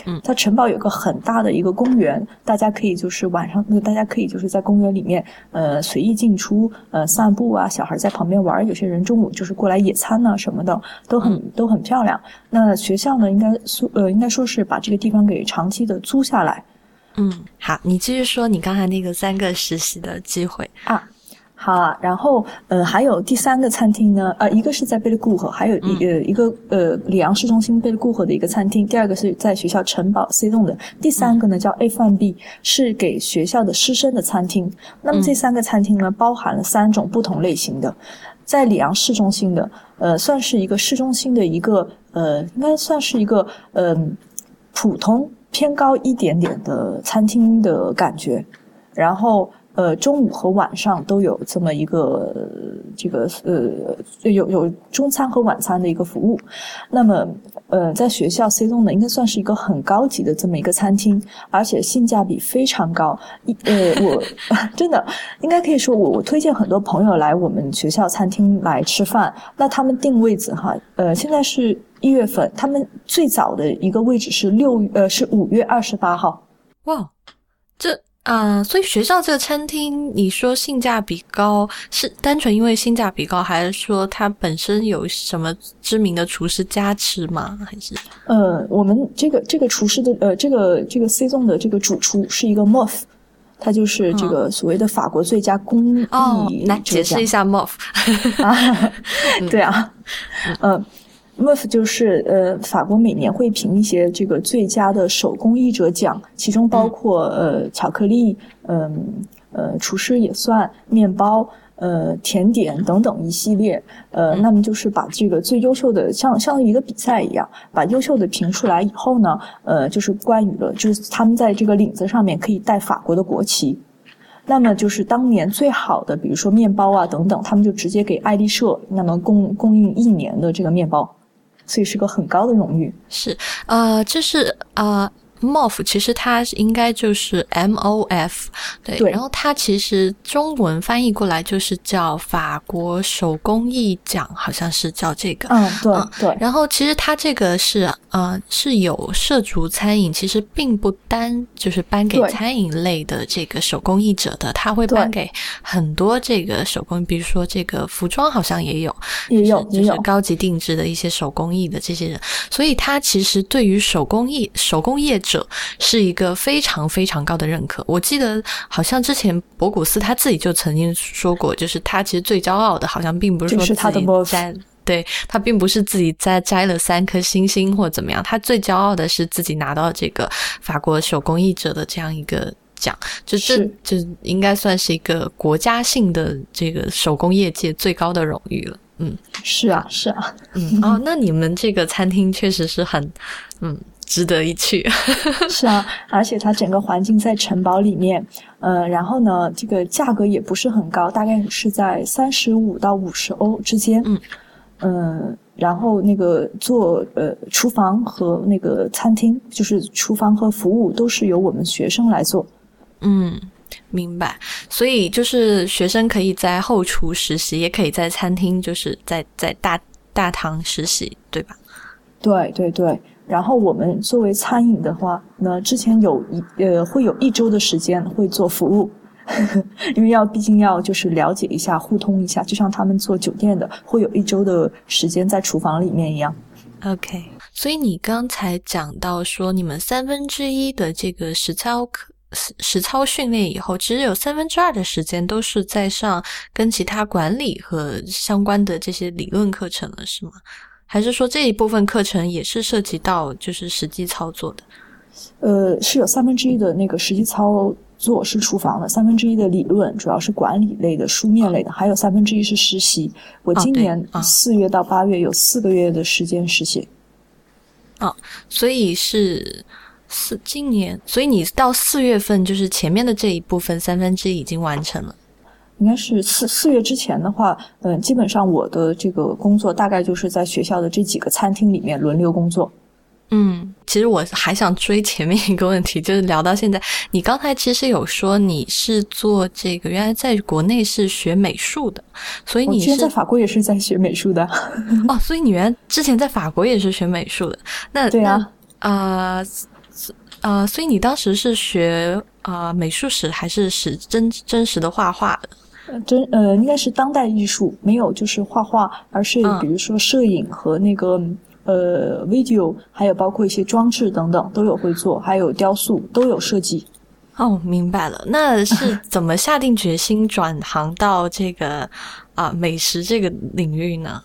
嗯，它城堡有个很大的一个公园，大家可以就是晚上，那大家可以就是在公园里面，呃，随意进出，呃，散步啊，小孩在旁边玩，有些人中午就是过来野餐呐什么的，都很都很漂亮。那学校呢，应该说呃，应该说是把这个地方给长期的租下来。嗯，好，你继续说你刚才那个三个实习的机会啊。好啊，然后呃，还有第三个餐厅呢，呃，一个是在贝勒固河，还有一呃一个呃里昂市中心贝勒固河的一个餐厅，第二个是在学校城堡 C 栋的，第三个呢叫 A 饭 B，是给学校的师生的餐厅。那么这三个餐厅呢，包含了三种不同类型的，在里昂市中心的，呃，算是一个市中心的一个呃，应该算是一个嗯普通偏高一点点的餐厅的感觉，然后。呃，中午和晚上都有这么一个这个呃，有有中餐和晚餐的一个服务。那么，呃，在学校 C 栋呢，应该算是一个很高级的这么一个餐厅，而且性价比非常高。一呃，我 真的应该可以说，我我推荐很多朋友来我们学校餐厅来吃饭。那他们定位子哈，呃，现在是一月份，他们最早的一个位置是六呃是五月二十八号。哇，这。啊，所以学校这个餐厅，你说性价比高，是单纯因为性价比高，还是说它本身有什么知名的厨师加持吗？还是？呃，我们这个这个厨师的呃，这个这个 C 栋的这个主厨是一个 Moff，他就是这个所谓的法国最佳工艺。哦，来解释一下 Moff。啊，对啊，嗯。MUF 就是呃，法国每年会评一些这个最佳的手工艺者奖，其中包括呃巧克力，嗯呃厨师也算，面包，呃甜点等等一系列，呃那么就是把这个最优秀的像像一个比赛一样，把优秀的评出来以后呢，呃就是关于了，就是他们在这个领子上面可以带法国的国旗，那么就是当年最好的，比如说面包啊等等，他们就直接给爱丽舍那么供供应一年的这个面包。所以是个很高的荣誉。是，呃，这是呃。MOF 其实它应该就是 MOF，对，然后它其实中文翻译过来就是叫法国手工艺奖，好像是叫这个。嗯，对对。然后其实它这个是呃是有涉足餐饮，其实并不单就是颁给餐饮类的这个手工艺者的，他会颁给很多这个手工，比如说这个服装好像也有，也有就是高级定制的一些手工艺的这些人，所以它其实对于手工艺手工业。者是一个非常非常高的认可。我记得好像之前博古斯他自己就曾经说过，就是他其实最骄傲的，好像并不是说自己摘，对他并不是自己摘摘了三颗星星或怎么样，他最骄傲的是自己拿到这个法国手工艺者的这样一个奖，就这就应该算是一个国家性的这个手工业界最高的荣誉了。嗯，是啊，是啊，嗯哦，那你们这个餐厅确实是很，嗯。值得一去，是啊，而且它整个环境在城堡里面，呃，然后呢，这个价格也不是很高，大概是在三十五到五十欧之间，嗯，嗯，然后那个做呃厨房和那个餐厅，就是厨房和服务都是由我们学生来做，嗯，明白，所以就是学生可以在后厨实习，也可以在餐厅，就是在在大大堂实习，对吧？对对对。然后我们作为餐饮的话，那之前有一呃会有一周的时间会做服务，因为要毕竟要就是了解一下互通一下，就像他们做酒店的会有一周的时间在厨房里面一样。OK，所以你刚才讲到说你们三分之一的这个实操课实操训练以后，其实有三分之二的时间都是在上跟其他管理和相关的这些理论课程了，是吗？还是说这一部分课程也是涉及到就是实际操作的？呃，是有三分之一的那个实际操作是厨房的，三分之一的理论主要是管理类的、书面类的，还有三分之一是实习。我今年四月到八月有四个月的时间实习。哦，所以是四今年，所以你到四月份就是前面的这一部分三分之一已经完成了。应该是四四月之前的话，嗯，基本上我的这个工作大概就是在学校的这几个餐厅里面轮流工作。嗯，其实我还想追前面一个问题，就是聊到现在，你刚才其实有说你是做这个，原来在国内是学美术的，所以你是在法国也是在学美术的 哦，所以你原来之前在法国也是学美术的，那对啊，啊啊，所以你当时是学啊美术史还是史真真实的画画的？真呃，应该是当代艺术，没有就是画画，而是比如说摄影和那个。呃，video 还有包括一些装置等等都有会做，还有雕塑都有设计。哦，明白了。那是 怎么下定决心转行到这个啊美食这个领域呢？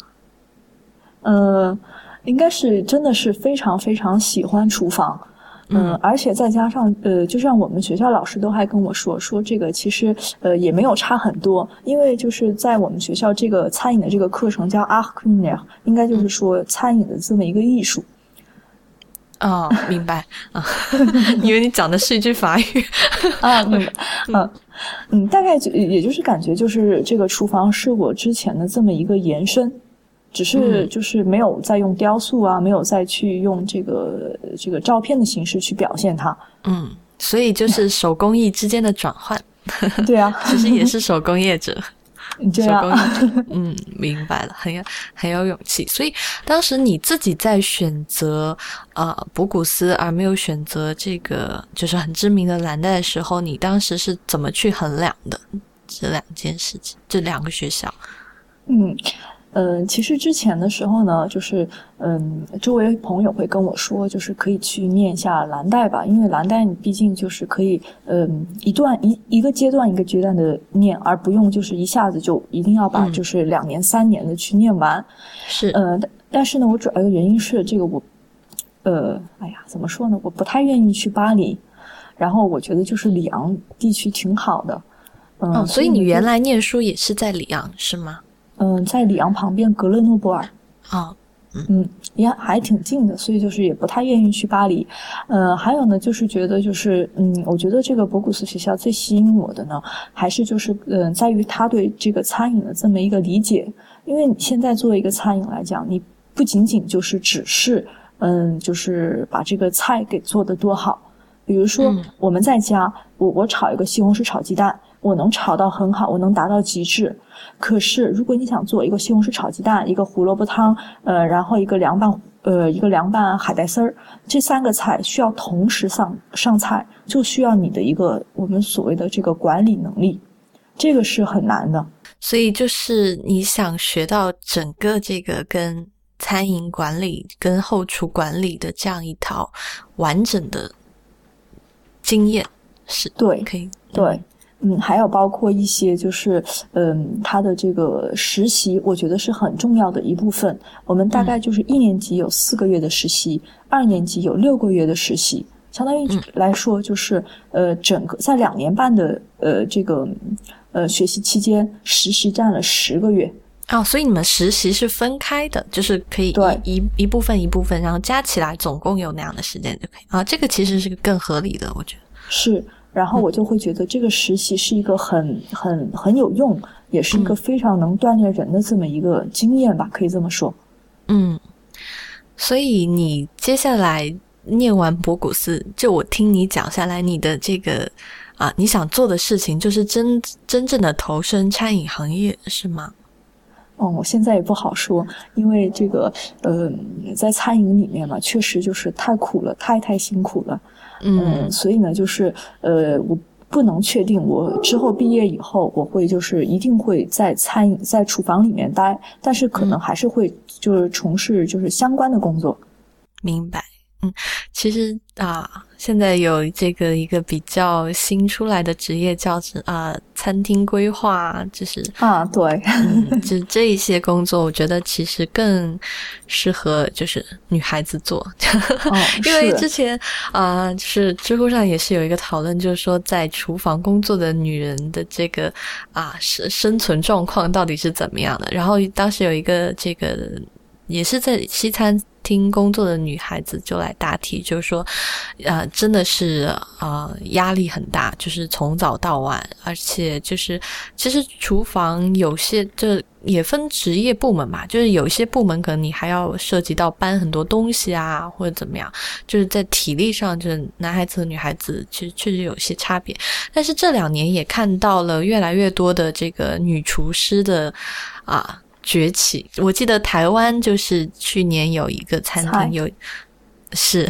呃，应该是真的是非常非常喜欢厨房。嗯，而且再加上呃，就像我们学校老师都还跟我说，说这个其实呃也没有差很多，因为就是在我们学校这个餐饮的这个课程叫 art cuisine，应该就是说餐饮的这么一个艺术。哦，明白啊，因为你讲的是一句法语 啊，明白嗯嗯，大概就也就是感觉就是这个厨房是我之前的这么一个延伸。只是就是没有再用雕塑啊，没有再去用这个这个照片的形式去表现它。嗯，所以就是 手工艺之间的转换。对啊，其实也是 手工业者。对啊，嗯，明白了，很有很有勇气。所以当时你自己在选择啊博古斯而没有选择这个就是很知名的蓝带的时候，你当时是怎么去衡量的这两件事情？这两个学校？嗯。嗯，其实之前的时候呢，就是嗯，周围朋友会跟我说，就是可以去念一下蓝带吧，因为蓝带你毕竟就是可以，嗯，一段一一个阶段一个阶段的念，而不用就是一下子就一定要把就是两年三年的去念完。是，呃，但是呢，我主要的原因是这个我，呃，哎呀，怎么说呢？我不太愿意去巴黎，然后我觉得就是里昂地区挺好的，嗯，所以你原来念书也是在里昂是吗？嗯，在里昂旁边格勒诺布尔，啊，嗯，也还挺近的，所以就是也不太愿意去巴黎。呃，还有呢，就是觉得就是，嗯，我觉得这个博古斯学校最吸引我的呢，还是就是，嗯，在于他对这个餐饮的这么一个理解。因为你现在作为一个餐饮来讲，你不仅仅就是只是，嗯，就是把这个菜给做得多好。比如说我们在家，我我炒一个西红柿炒鸡蛋。我能炒到很好，我能达到极致。可是，如果你想做一个西红柿炒鸡蛋，一个胡萝卜汤，呃，然后一个凉拌，呃，一个凉拌海带丝儿，这三个菜需要同时上上菜，就需要你的一个我们所谓的这个管理能力，这个是很难的。所以，就是你想学到整个这个跟餐饮管理、跟后厨管理的这样一套完整的经验，是对，可以对。嗯，还有包括一些就是，嗯，他的这个实习，我觉得是很重要的一部分。我们大概就是一年级有四个月的实习，二年级有六个月的实习，相当于来说就是，呃，整个在两年半的呃这个呃学习期间，实习占了十个月。哦，所以你们实习是分开的，就是可以一一一部分一部分，然后加起来总共有那样的时间就可以啊。这个其实是个更合理的，我觉得是。然后我就会觉得这个实习是一个很很很有用，也是一个非常能锻炼人的这么一个经验吧，可以这么说。嗯，所以你接下来念完博古斯，就我听你讲下来，你的这个啊，你想做的事情就是真真正的投身餐饮行业，是吗？哦，我现在也不好说，因为这个呃，在餐饮里面嘛，确实就是太苦了，太太辛苦了。嗯，所以呢，就是呃，我不能确定我之后毕业以后我会就是一定会在餐饮在厨房里面待，但是可能还是会就是从事就是相关的工作。明白，嗯，其实啊，现在有这个一个比较新出来的职业叫做啊餐厅规划，就是啊对，就这一些工作，我觉得其实更适合就是女孩子做，因为之前啊就是知乎上也是有一个讨论，就是说在厨房工作的女人的这个啊生生存状况到底是怎么样的，然后当时有一个这个也是在西餐。厅工作的女孩子就来答题，就是说，呃，真的是呃压力很大，就是从早到晚，而且就是其实厨房有些这也分职业部门嘛，就是有一些部门可能你还要涉及到搬很多东西啊，或者怎么样，就是在体力上，就是男孩子和女孩子其实确实有些差别。但是这两年也看到了越来越多的这个女厨师的啊。崛起，我记得台湾就是去年有一个餐厅有，是，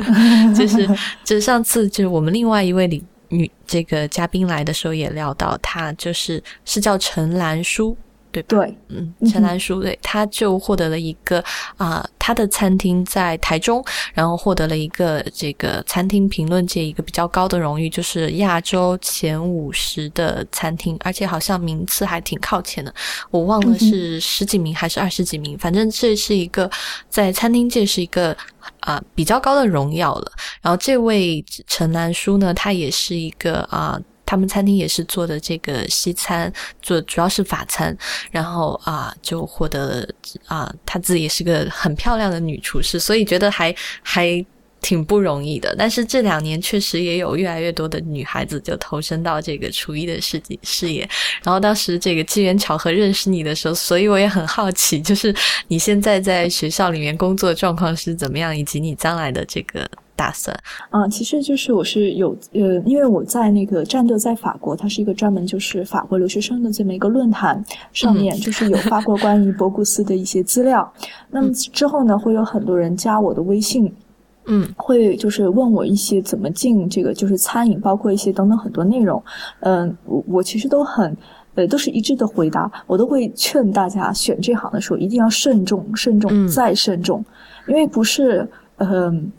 就是就上次就是我们另外一位女女这个嘉宾来的时候也聊到，她就是是叫陈兰书。对对，嗯，陈兰书对，他就获得了一个啊，他的餐厅在台中，然后获得了一个这个餐厅评论界一个比较高的荣誉，就是亚洲前五十的餐厅，而且好像名次还挺靠前的，我忘了是十几名还是二十几名，反正这是一个在餐厅界是一个啊比较高的荣耀了。然后这位陈兰书呢，他也是一个啊。他们餐厅也是做的这个西餐，做主要是法餐，然后啊就获得了啊，她自己是个很漂亮的女厨师，所以觉得还还挺不容易的。但是这两年确实也有越来越多的女孩子就投身到这个厨艺的事事业。然后当时这个机缘巧合认识你的时候，所以我也很好奇，就是你现在在学校里面工作状况是怎么样，以及你将来的这个。打算啊，其实就是我是有呃，因为我在那个战斗在法国，它是一个专门就是法国留学生的这么一个论坛上面，就是有发过关于博古斯的一些资料。那么之后呢，会有很多人加我的微信，嗯，会就是问我一些怎么进这个就是餐饮，包括一些等等很多内容。嗯，我我其实都很呃都是一致的回答，我都会劝大家选这行的时候一定要慎重、慎重再慎重，因为不是嗯。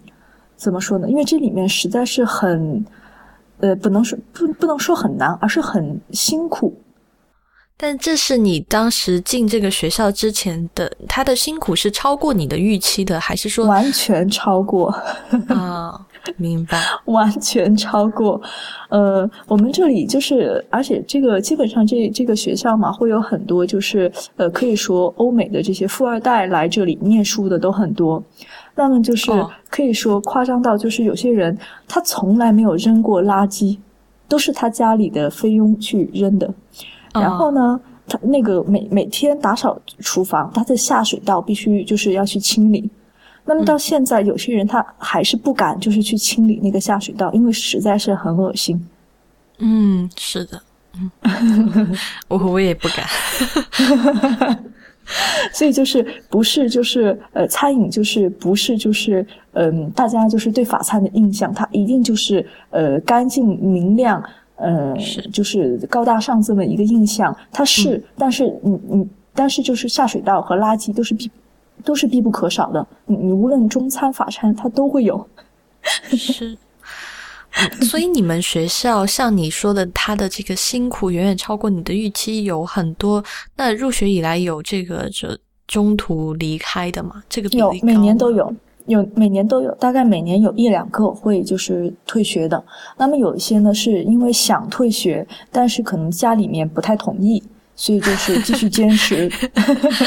怎么说呢？因为这里面实在是很，呃，不能说不不能说很难，而是很辛苦。但这是你当时进这个学校之前的，他的辛苦是超过你的预期的，还是说完全超过？啊，明白，完全超过。呃，我们这里就是，而且这个基本上这这个学校嘛，会有很多就是呃，可以说欧美的这些富二代来这里念书的都很多。那么就是可以说夸张到，就是有些人他从来没有扔过垃圾，都是他家里的菲佣去扔的。然后呢，他那个每每天打扫厨房，他的下水道必须就是要去清理。那么到现在，有些人他还是不敢就是去清理那个下水道，因为实在是很恶心。嗯，是的，嗯，我我也不敢。所以就是不是就是呃餐饮就是不是就是嗯大家就是对法餐的印象，它一定就是呃干净明亮，呃就是高大上这么一个印象。它是，但是你你但是就是下水道和垃圾都是必都是必不可少的。你你无论中餐法餐，它都会有。是。所以你们学校像你说的，他的这个辛苦远远超过你的预期，有很多。那入学以来有这个就中途离开的吗？这个有，每年都有，有每年都有，大概每年有一两个会就是退学的。那么有一些呢，是因为想退学，但是可能家里面不太同意，所以就是继续坚持，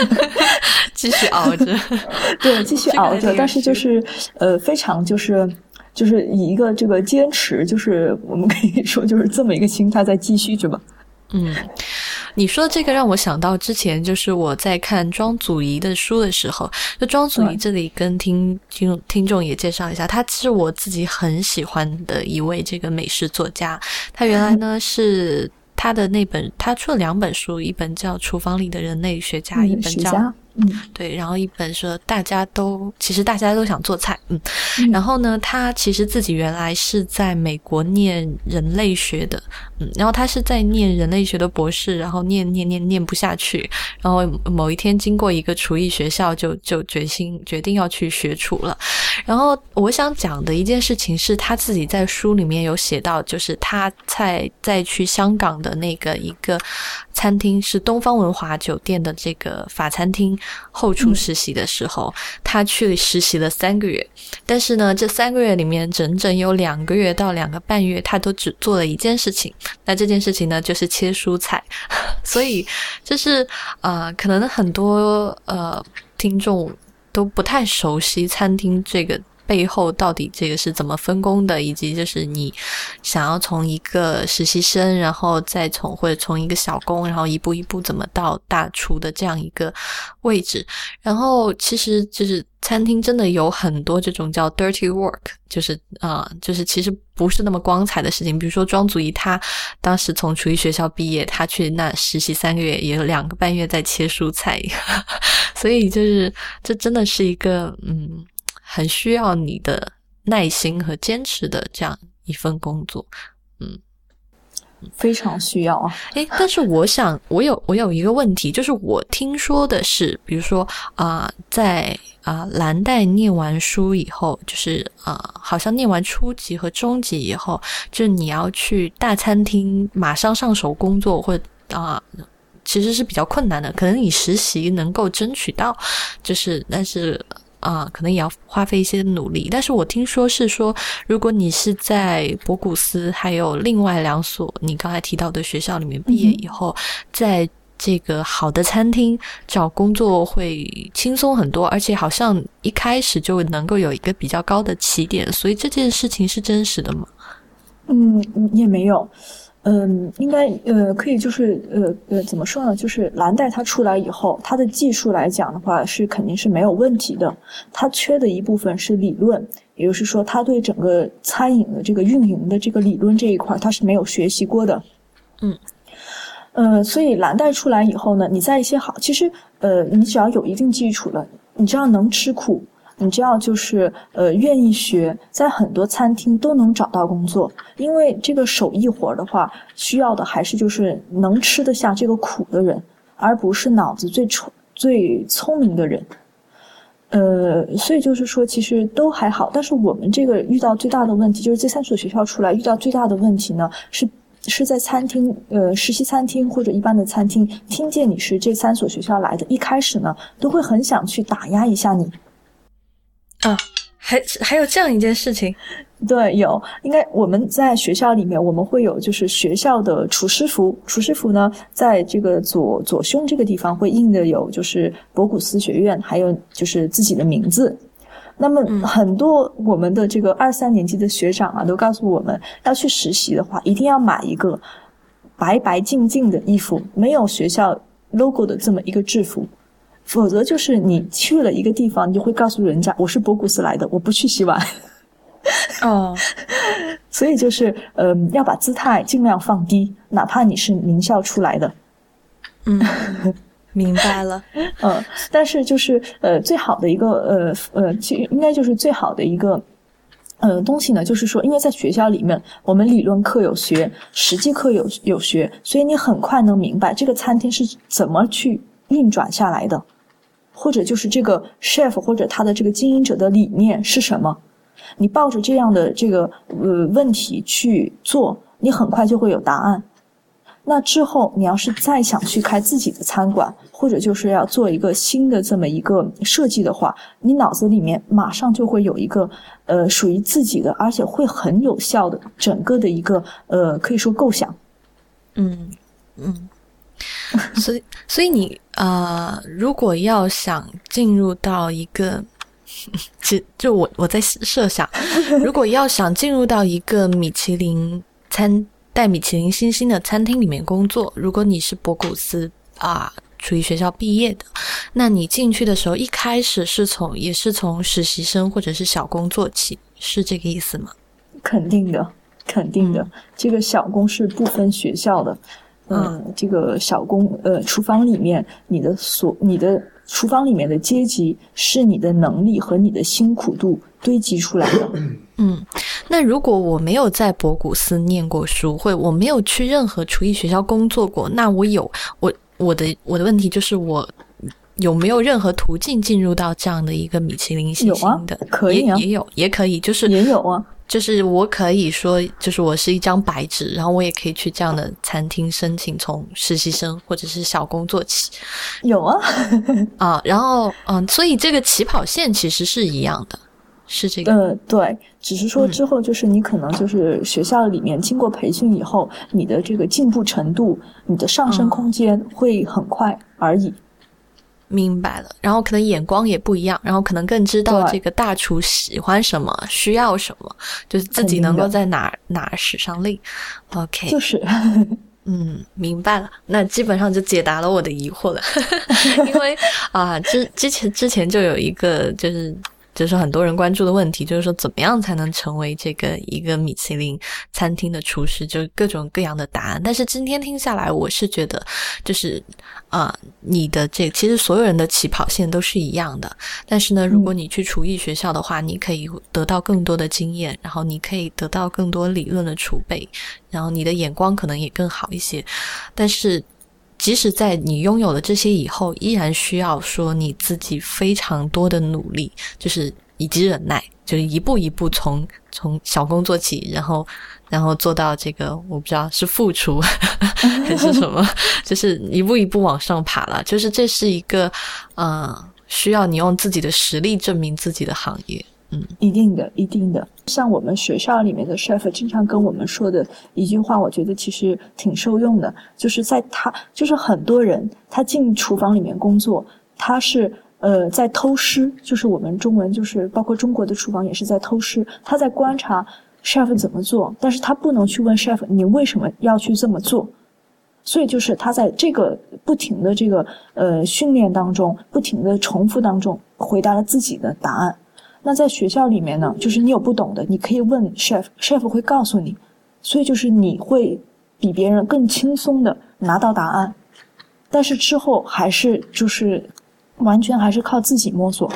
继续熬着，对，继续熬着。但是就是呃，非常就是。就是以一个这个坚持，就是我们可以说就是这么一个心态在继续着吧。嗯，你说这个让我想到之前，就是我在看庄祖仪的书的时候，就庄祖仪这里跟听听听众也介绍一下，他是我自己很喜欢的一位这个美食作家。他原来呢 是他的那本，他出了两本书，一本叫《厨房里的人类学家》，一本叫。嗯，对，然后一本说大家都其实大家都想做菜，嗯，然后呢，他其实自己原来是在美国念人类学的，嗯，然后他是在念人类学的博士，然后念念念念不下去，然后某一天经过一个厨艺学校，就就决心决定要去学厨了，然后我想讲的一件事情是他自己在书里面有写到，就是他在在去香港的那个一个餐厅是东方文华酒店的这个法餐厅后厨实习的时候，他去实习了三个月，但是呢，这三个月里面整整有两个月到两个半月，他都只做了一件事情，那这件事情呢就是切蔬菜，所以就是呃，可能很多呃听众。都不太熟悉餐厅这个背后到底这个是怎么分工的，以及就是你想要从一个实习生，然后再从或者从一个小工，然后一步一步怎么到大厨的这样一个位置。然后其实就是餐厅真的有很多这种叫 dirty work，就是啊，就是其实不是那么光彩的事情。比如说庄祖仪，他当时从厨艺学校毕业，他去那实习三个月，也有两个半月在切蔬菜。所以就是，这真的是一个嗯，很需要你的耐心和坚持的这样一份工作，嗯，非常需要啊。诶，但是我想，我有我有一个问题，就是我听说的是，比如说啊，在啊蓝带念完书以后，就是啊，好像念完初级和中级以后，就是你要去大餐厅马上上手工作，或啊。其实是比较困难的，可能你实习能够争取到，就是，但是啊，可能也要花费一些努力。但是我听说是说，如果你是在博古斯还有另外两所你刚才提到的学校里面毕业以后，在这个好的餐厅找工作会轻松很多，而且好像一开始就能够有一个比较高的起点。所以这件事情是真实的吗？嗯，也没有。嗯，应该呃可以就是呃呃怎么说呢？就是蓝带它出来以后，它的技术来讲的话是肯定是没有问题的。它缺的一部分是理论，也就是说，它对整个餐饮的这个运营的这个理论这一块，它是没有学习过的。嗯，呃，所以蓝带出来以后呢，你在一些好，其实呃，你只要有一定基础了，你只要能吃苦。你只要就是呃愿意学，在很多餐厅都能找到工作，因为这个手艺活的话，需要的还是就是能吃得下这个苦的人，而不是脑子最聪最聪明的人。呃，所以就是说，其实都还好。但是我们这个遇到最大的问题，就是这三所学校出来遇到最大的问题呢，是是在餐厅呃实习餐厅或者一般的餐厅，听见你是这三所学校来的，一开始呢都会很想去打压一下你。啊，还还有这样一件事情，对，有，应该我们在学校里面，我们会有就是学校的厨师服，厨师服呢，在这个左左胸这个地方会印的有就是博古斯学院，还有就是自己的名字。那么很多我们的这个二三年级的学长啊，都告诉我们要去实习的话，一定要买一个白白净净的衣服，没有学校 logo 的这么一个制服。否则就是你去了一个地方，你就会告诉人家我是博古斯来的，我不去洗碗。哦，所以就是呃，要把姿态尽量放低，哪怕你是名校出来的。嗯，明白了。嗯，但是就是呃，最好的一个呃呃，应该就是最好的一个呃东西呢，就是说，因为在学校里面，我们理论课有学，实际课有有学，所以你很快能明白这个餐厅是怎么去运转下来的。或者就是这个 chef 或者他的这个经营者的理念是什么？你抱着这样的这个呃问题去做，你很快就会有答案。那之后你要是再想去开自己的餐馆，或者就是要做一个新的这么一个设计的话，你脑子里面马上就会有一个呃属于自己的，而且会很有效的整个的一个呃可以说构想。嗯嗯。所以，所以你啊，如果要想进入到一个，就就我我在设想，如果要想进入到一个米其林餐带米其林星星的餐厅里面工作，如果你是博古斯啊厨艺学校毕业的，那你进去的时候一开始是从也是从实习生或者是小工做起，是这个意思吗？肯定的，肯定的，这个小工是不分学校的。嗯，这个小工，呃，厨房里面你的所，你的厨房里面的阶级是你的能力和你的辛苦度堆积出来的。嗯，那如果我没有在博古斯念过书，或我没有去任何厨艺学校工作过，那我有我我的我的问题就是我有没有任何途径进入到这样的一个米其林星星的？可以啊，也有，也可以，就是也有啊。就是我可以说，就是我是一张白纸，然后我也可以去这样的餐厅申请从实习生或者是小工做起。有啊，啊，然后嗯，所以这个起跑线其实是一样的，是这个。嗯，对，只是说之后就是你可能就是学校里面经过培训以后，你的这个进步程度、你的上升空间会很快而已。明白了，然后可能眼光也不一样，然后可能更知道这个大厨喜欢什么，需要什么，就是自己能够在哪哪使上力。OK，就是，嗯，明白了，那基本上就解答了我的疑惑了，因为啊，之之前之前就有一个就是。就是很多人关注的问题，就是说怎么样才能成为这个一个米其林餐厅的厨师，就是各种各样的答案。但是今天听下来，我是觉得，就是啊，你的这其实所有人的起跑线都是一样的。但是呢，如果你去厨艺学校的话，你可以得到更多的经验，然后你可以得到更多理论的储备，然后你的眼光可能也更好一些。但是。即使在你拥有了这些以后，依然需要说你自己非常多的努力，就是以及忍耐，就是一步一步从从小工做起，然后然后做到这个我不知道是副厨 还是什么，就是一步一步往上爬了。就是这是一个呃需要你用自己的实力证明自己的行业。嗯，一定的，一定的。像我们学校里面的 chef 经常跟我们说的一句话，我觉得其实挺受用的。就是在他，就是很多人他进厨房里面工作，他是呃在偷师，就是我们中文就是包括中国的厨房也是在偷师。他在观察 chef 怎么做，但是他不能去问 chef 你为什么要去这么做。所以就是他在这个不停的这个呃训练当中，不停的重复当中，回答了自己的答案。那在学校里面呢，就是你有不懂的，你可以问 chef，chef 会告诉你，所以就是你会比别人更轻松的拿到答案，但是之后还是就是完全还是靠自己摸索。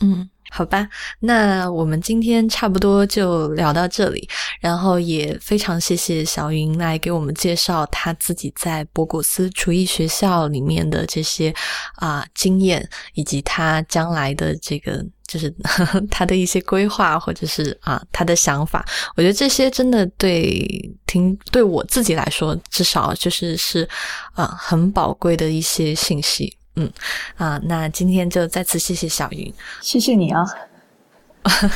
嗯，好吧，那我们今天差不多就聊到这里，然后也非常谢谢小云来给我们介绍他自己在博古斯厨艺学校里面的这些啊经验，以及他将来的这个。就是 他的一些规划，或者是啊他的想法，我觉得这些真的对听对我自己来说，至少就是是啊很宝贵的一些信息。嗯啊，那今天就再次谢谢小云，谢谢你啊。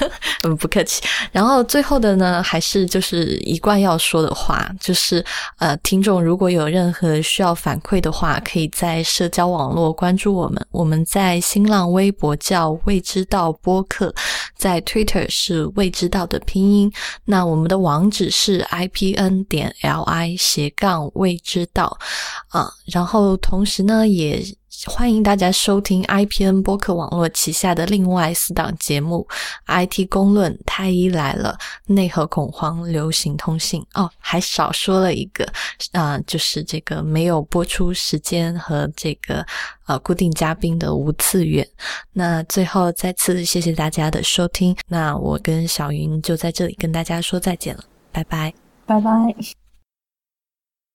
嗯，不客气。然后最后的呢，还是就是一贯要说的话，就是呃，听众如果有任何需要反馈的话，可以在社交网络关注我们。我们在新浪微博叫未知道播客，在 Twitter 是未知道的拼音。那我们的网址是 i p n 点 l i 斜杠未知道啊。然后同时呢，也。欢迎大家收听 IPN 播客网络旗下的另外四档节目：IT 公论、太医来了、内核恐慌、流行通信。哦，还少说了一个，啊，就是这个没有播出时间和这个呃固定嘉宾的无次元。那最后再次谢谢大家的收听，那我跟小云就在这里跟大家说再见了，拜拜，拜拜。